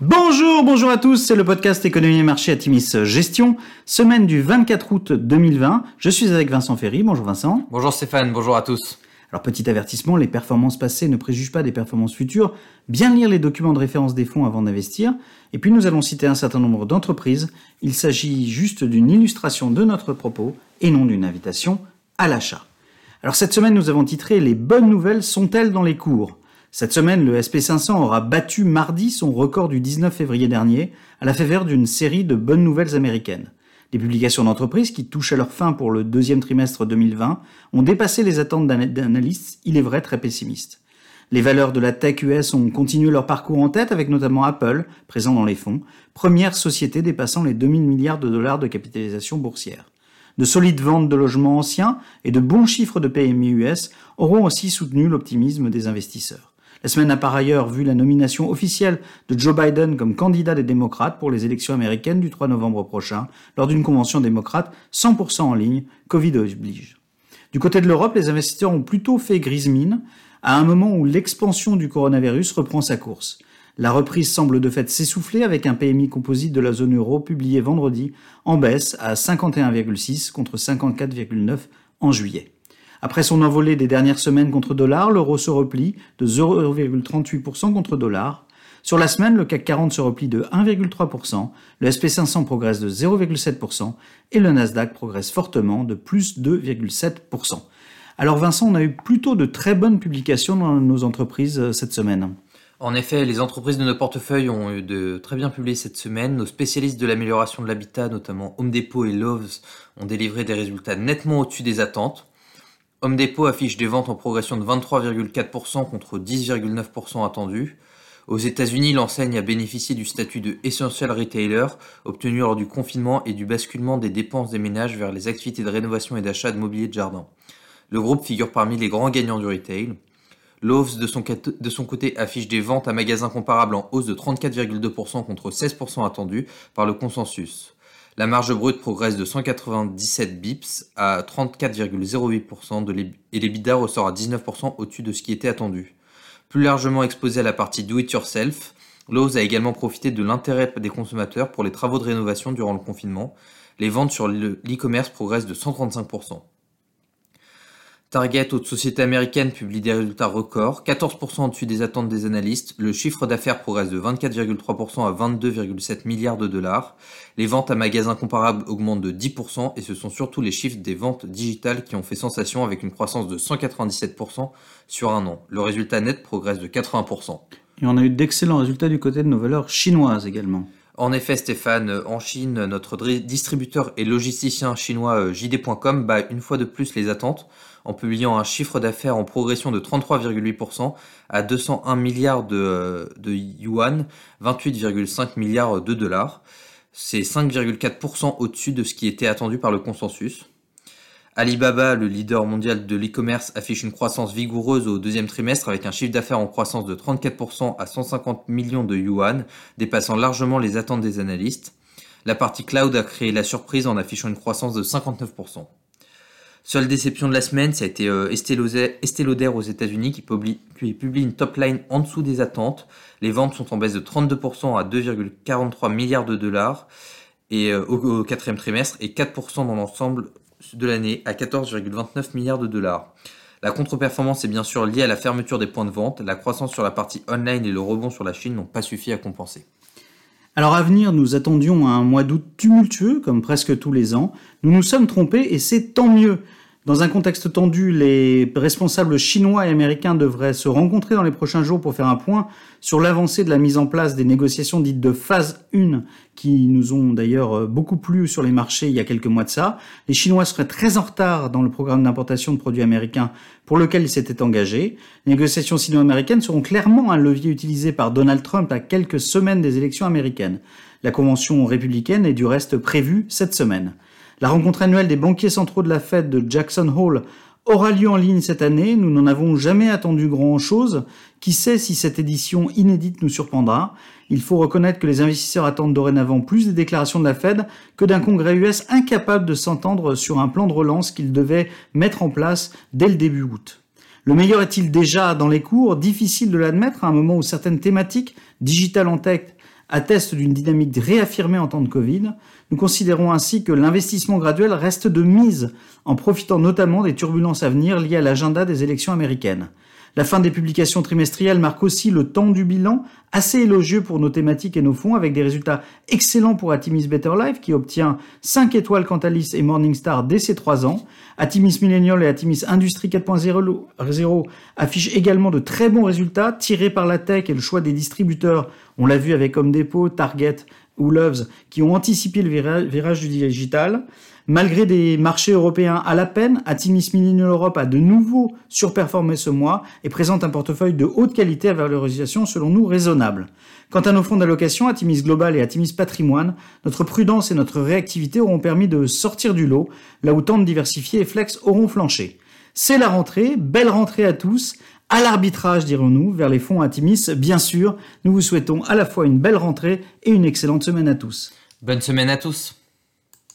Bonjour, bonjour à tous, c'est le podcast Économie et Marché à Timis Gestion, semaine du 24 août 2020. Je suis avec Vincent Ferry, bonjour Vincent. Bonjour Stéphane, bonjour à tous. Alors petit avertissement, les performances passées ne préjugent pas des performances futures. Bien lire les documents de référence des fonds avant d'investir. Et puis nous allons citer un certain nombre d'entreprises. Il s'agit juste d'une illustration de notre propos et non d'une invitation à l'achat. Alors cette semaine nous avons titré Les bonnes nouvelles sont-elles dans les cours? Cette semaine, le SP500 aura battu mardi son record du 19 février dernier à la faveur d'une série de bonnes nouvelles américaines. Les publications d'entreprises qui touchent à leur fin pour le deuxième trimestre 2020 ont dépassé les attentes d'analystes, il est vrai très pessimistes. Les valeurs de la tech US ont continué leur parcours en tête avec notamment Apple, présent dans les fonds, première société dépassant les 2000 milliards de dollars de capitalisation boursière. De solides ventes de logements anciens et de bons chiffres de PMI US auront aussi soutenu l'optimisme des investisseurs. La semaine a par ailleurs vu la nomination officielle de Joe Biden comme candidat des démocrates pour les élections américaines du 3 novembre prochain, lors d'une convention démocrate 100% en ligne, Covid oblige. Du côté de l'Europe, les investisseurs ont plutôt fait grise mine, à un moment où l'expansion du coronavirus reprend sa course. La reprise semble de fait s'essouffler avec un PMI composite de la zone euro publié vendredi en baisse à 51,6 contre 54,9 en juillet. Après son envolée des dernières semaines contre dollar, l'euro se replie de 0,38% contre dollar. Sur la semaine, le CAC 40 se replie de 1,3%, le SP500 progresse de 0,7% et le Nasdaq progresse fortement de plus 2,7%. Alors Vincent, on a eu plutôt de très bonnes publications dans nos entreprises euh, cette semaine. En effet, les entreprises de nos portefeuilles ont eu de très bien publié cette semaine. Nos spécialistes de l'amélioration de l'habitat, notamment Home Depot et Loves, ont délivré des résultats nettement au-dessus des attentes. Home Depot affiche des ventes en progression de 23,4% contre 10,9% attendu. Aux États-Unis, l'enseigne a bénéficié du statut de Essential Retailer obtenu lors du confinement et du basculement des dépenses des ménages vers les activités de rénovation et d'achat de mobilier de jardin. Le groupe figure parmi les grands gagnants du retail. Lowe's, de son, de son côté, affiche des ventes à magasins comparables en hausse de 34,2% contre 16% attendu par le consensus. La marge brute progresse de 197 bips à 34,08% et l'EBITDA ressort à 19% au-dessus de ce qui était attendu. Plus largement exposé à la partie do it yourself, Lowe's a également profité de l'intérêt des consommateurs pour les travaux de rénovation durant le confinement. Les ventes sur l'e-commerce progressent de 135%. Target, autre société américaine, publie des résultats records, 14% au-dessus des attentes des analystes. Le chiffre d'affaires progresse de 24,3% à 22,7 milliards de dollars. Les ventes à magasins comparables augmentent de 10% et ce sont surtout les chiffres des ventes digitales qui ont fait sensation avec une croissance de 197% sur un an. Le résultat net progresse de 80%. Et on a eu d'excellents résultats du côté de nos valeurs chinoises également. En effet, Stéphane, en Chine, notre distributeur et logisticien chinois euh, JD.com bat une fois de plus les attentes en publiant un chiffre d'affaires en progression de 33,8% à 201 milliards de, euh, de yuan, 28,5 milliards de dollars. C'est 5,4% au-dessus de ce qui était attendu par le consensus. Alibaba, le leader mondial de l'e-commerce, affiche une croissance vigoureuse au deuxième trimestre avec un chiffre d'affaires en croissance de 34% à 150 millions de yuan, dépassant largement les attentes des analystes. La partie cloud a créé la surprise en affichant une croissance de 59%. Seule déception de la semaine, ça a été euh, Estée aux États-Unis qui publie, une top line en dessous des attentes. Les ventes sont en baisse de 32% à 2,43 milliards de dollars euh, au quatrième trimestre et 4% dans l'ensemble de l'année à 14,29 milliards de dollars. La contre-performance est bien sûr liée à la fermeture des points de vente, la croissance sur la partie online et le rebond sur la Chine n'ont pas suffi à compenser. Alors à venir, nous attendions un mois d'août tumultueux, comme presque tous les ans. Nous nous sommes trompés et c'est tant mieux. Dans un contexte tendu, les responsables chinois et américains devraient se rencontrer dans les prochains jours pour faire un point sur l'avancée de la mise en place des négociations dites de phase 1, qui nous ont d'ailleurs beaucoup plu sur les marchés il y a quelques mois de ça. Les Chinois seraient très en retard dans le programme d'importation de produits américains pour lequel ils s'étaient engagés. Les négociations sino-américaines seront clairement un levier utilisé par Donald Trump à quelques semaines des élections américaines. La convention républicaine est du reste prévue cette semaine. La rencontre annuelle des banquiers centraux de la Fed de Jackson Hole aura lieu en ligne cette année. Nous n'en avons jamais attendu grand-chose. Qui sait si cette édition inédite nous surprendra? Il faut reconnaître que les investisseurs attendent dorénavant plus des déclarations de la Fed que d'un congrès US incapable de s'entendre sur un plan de relance qu'il devait mettre en place dès le début août. Le meilleur est-il déjà dans les cours? Difficile de l'admettre à un moment où certaines thématiques, digital en tech, attestent d'une dynamique réaffirmée en temps de Covid. Nous considérons ainsi que l'investissement graduel reste de mise, en profitant notamment des turbulences à venir liées à l'agenda des élections américaines. La fin des publications trimestrielles marque aussi le temps du bilan, assez élogieux pour nos thématiques et nos fonds, avec des résultats excellents pour Atimis Better Life, qui obtient 5 étoiles Cantalis et Morningstar dès ses 3 ans. Atimis Millennial et Atimis Industrie 4.0 affichent également de très bons résultats, tirés par la tech et le choix des distributeurs. On l'a vu avec Home Depot, Target ou Loves, qui ont anticipé le virage du digital. Malgré des marchés européens à la peine, Atimis Millennial Europe a de nouveau surperformé ce mois et présente un portefeuille de haute qualité à valorisation selon nous raisonnable. Quant à nos fonds d'allocation, Atimis Global et Atimis Patrimoine, notre prudence et notre réactivité auront permis de sortir du lot, là où tant de diversifiés et flex auront flanché. C'est la rentrée, belle rentrée à tous, à l'arbitrage dirons-nous, vers les fonds Atimis, bien sûr. Nous vous souhaitons à la fois une belle rentrée et une excellente semaine à tous. Bonne semaine à tous.